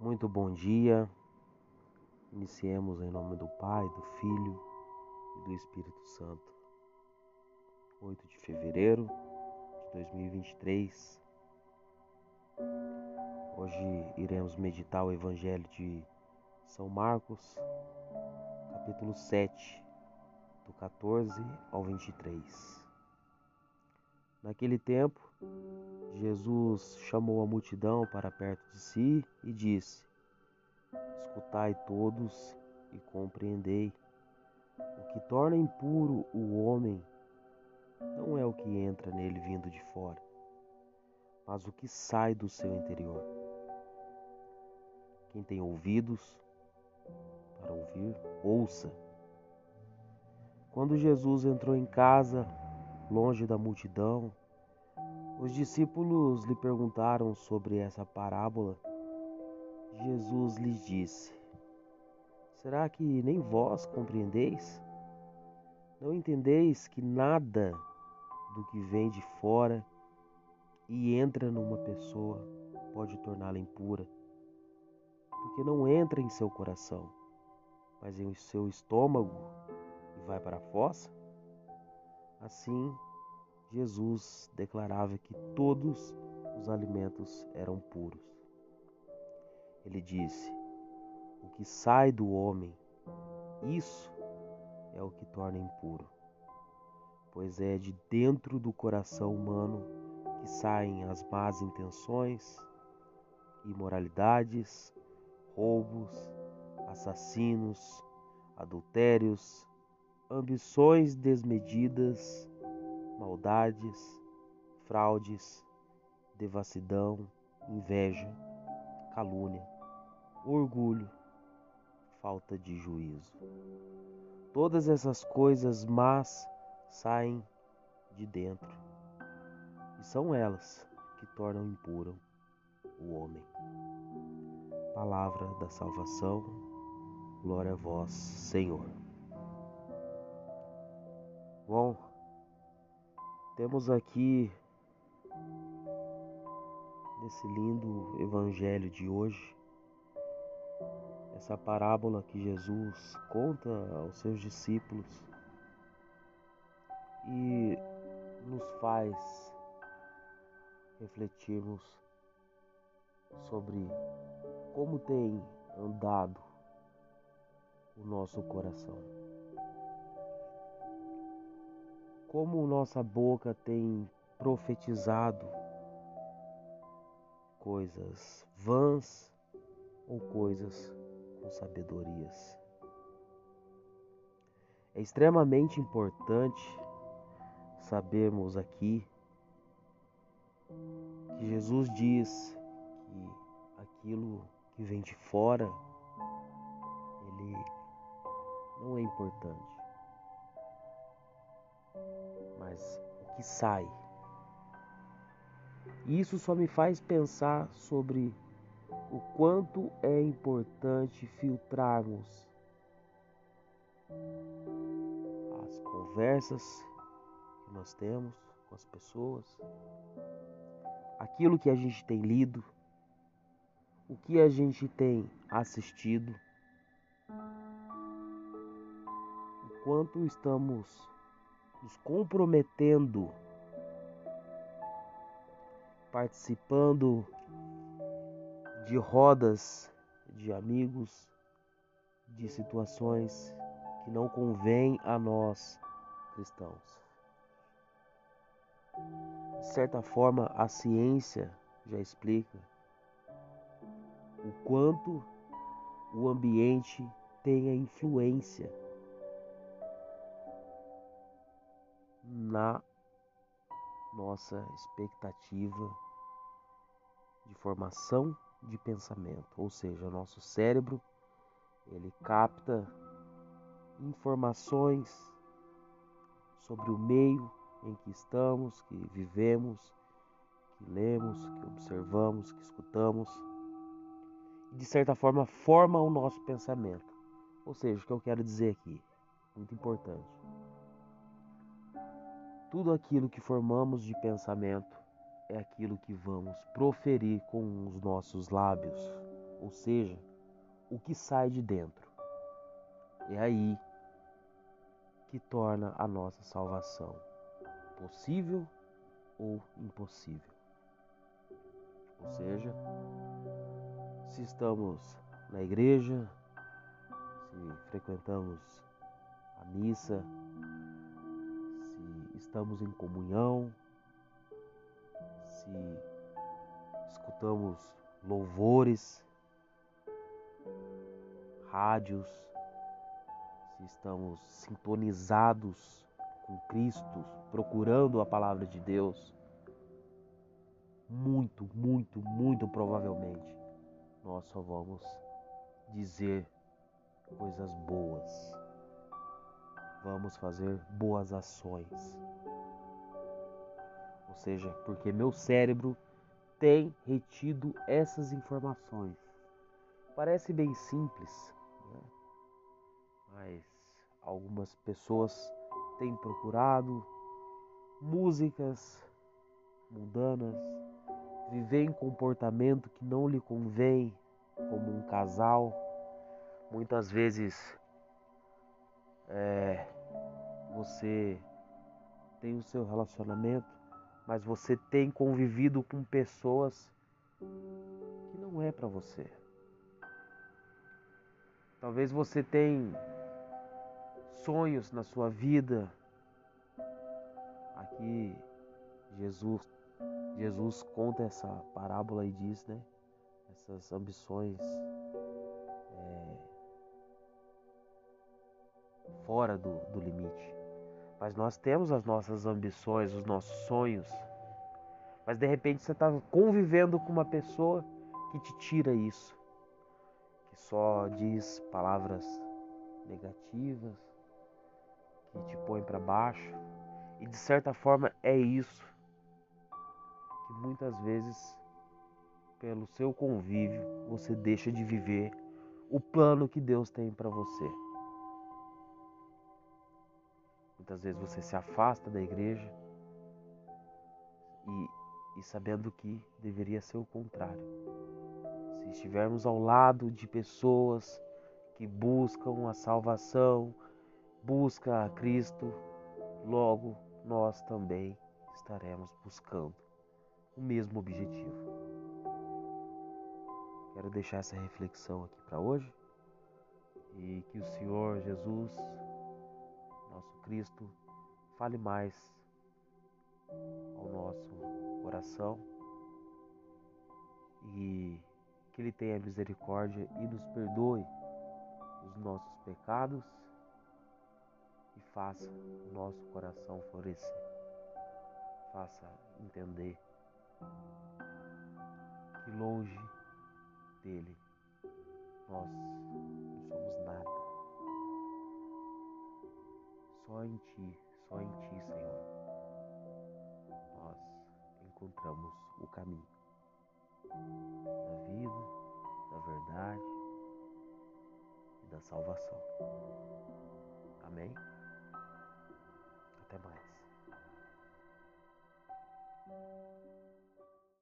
Muito bom dia. Iniciemos em nome do Pai, do Filho e do Espírito Santo. 8 de fevereiro de 2023. Hoje iremos meditar o Evangelho de São Marcos, capítulo 7, do 14 ao 23. Naquele tempo, Jesus chamou a multidão para perto de si e disse: Escutai todos e compreendei. O que torna impuro o homem não é o que entra nele vindo de fora, mas o que sai do seu interior. Quem tem ouvidos para ouvir, ouça. Quando Jesus entrou em casa, longe da multidão, os discípulos lhe perguntaram sobre essa parábola. Jesus lhes disse: Será que nem vós compreendeis? Não entendeis que nada do que vem de fora e entra numa pessoa pode torná-la impura? Porque não entra em seu coração, mas em seu estômago e vai para a fossa? Assim, Jesus declarava que todos os alimentos eram puros. Ele disse: O que sai do homem, isso é o que torna impuro, pois é de dentro do coração humano que saem as más intenções, imoralidades, roubos, assassinos, adultérios, ambições desmedidas maldades, fraudes, devassidão, inveja, calúnia, orgulho, falta de juízo. Todas essas coisas más saem de dentro e são elas que tornam impuro o homem. Palavra da salvação, glória a vós, Senhor. Bom, temos aqui nesse lindo evangelho de hoje essa parábola que Jesus conta aos seus discípulos e nos faz refletirmos sobre como tem andado o nosso coração. Como nossa boca tem profetizado coisas vãs ou coisas com sabedorias. É extremamente importante sabermos aqui que Jesus diz que aquilo que vem de fora ele não é importante mas o que sai. Isso só me faz pensar sobre o quanto é importante filtrarmos as conversas que nós temos com as pessoas, aquilo que a gente tem lido, o que a gente tem assistido, o quanto estamos nos comprometendo, participando de rodas de amigos, de situações que não convêm a nós cristãos. De certa forma, a ciência já explica o quanto o ambiente tem a influência nossa expectativa de formação de pensamento, ou seja, nosso cérebro ele capta informações sobre o meio em que estamos, que vivemos, que lemos, que observamos, que escutamos e de certa forma forma o nosso pensamento. Ou seja, o que eu quero dizer aqui, muito importante. Tudo aquilo que formamos de pensamento é aquilo que vamos proferir com os nossos lábios. ou seja, o que sai de dentro. É aí que torna a nossa salvação possível ou impossível. Ou seja, se estamos na igreja, se frequentamos a missa, estamos em comunhão, se escutamos louvores, rádios, se estamos sintonizados com Cristo, procurando a palavra de Deus, muito, muito, muito provavelmente nós só vamos dizer coisas boas. Vamos fazer boas ações. Ou seja, porque meu cérebro tem retido essas informações. Parece bem simples, né? mas algumas pessoas têm procurado músicas mundanas, viver em comportamento que não lhe convém, como um casal. Muitas vezes é, você tem o seu relacionamento, mas você tem convivido com pessoas que não é para você. Talvez você tenha sonhos na sua vida. Aqui Jesus Jesus conta essa parábola e diz, né? Essas ambições fora do, do limite. Mas nós temos as nossas ambições, os nossos sonhos. Mas de repente você está convivendo com uma pessoa que te tira isso, que só diz palavras negativas, que te põe para baixo. E de certa forma é isso que muitas vezes, pelo seu convívio, você deixa de viver o plano que Deus tem para você. Muitas vezes você se afasta da igreja e, e sabendo que deveria ser o contrário. Se estivermos ao lado de pessoas que buscam a salvação, busca a Cristo, logo nós também estaremos buscando o mesmo objetivo. Quero deixar essa reflexão aqui para hoje e que o Senhor Jesus, nosso Cristo, fale mais ao nosso coração e que Ele tenha misericórdia e nos perdoe os nossos pecados e faça o nosso coração florescer, faça entender que longe dele nós não somos nada. Só em Ti, só em Ti, Senhor, nós encontramos o caminho da vida, da verdade e da salvação. Amém? Até mais.